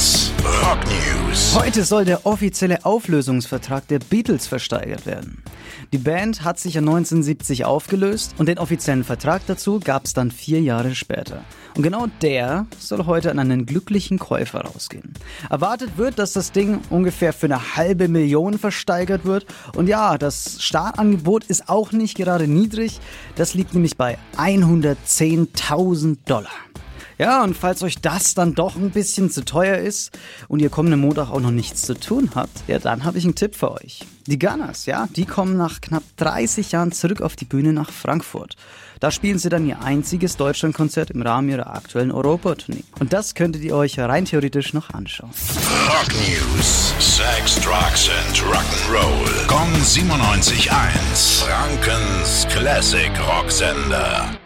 Rock News. Heute soll der offizielle Auflösungsvertrag der Beatles versteigert werden. Die Band hat sich ja 1970 aufgelöst und den offiziellen Vertrag dazu gab es dann vier Jahre später. Und genau der soll heute an einen glücklichen Käufer rausgehen. Erwartet wird, dass das Ding ungefähr für eine halbe Million versteigert wird. Und ja, das Startangebot ist auch nicht gerade niedrig. Das liegt nämlich bei 110.000 Dollar. Ja, und falls euch das dann doch ein bisschen zu teuer ist und ihr kommenden Montag auch noch nichts zu tun habt, ja, dann habe ich einen Tipp für euch. Die Gunners, ja, die kommen nach knapp 30 Jahren zurück auf die Bühne nach Frankfurt. Da spielen sie dann ihr einziges Deutschlandkonzert im Rahmen ihrer aktuellen Europatournee. Und das könntet ihr euch rein theoretisch noch anschauen. Rock News. Sex, Drugs and Rock'n'Roll. Kong 97.1. Frankens Classic Rocksender.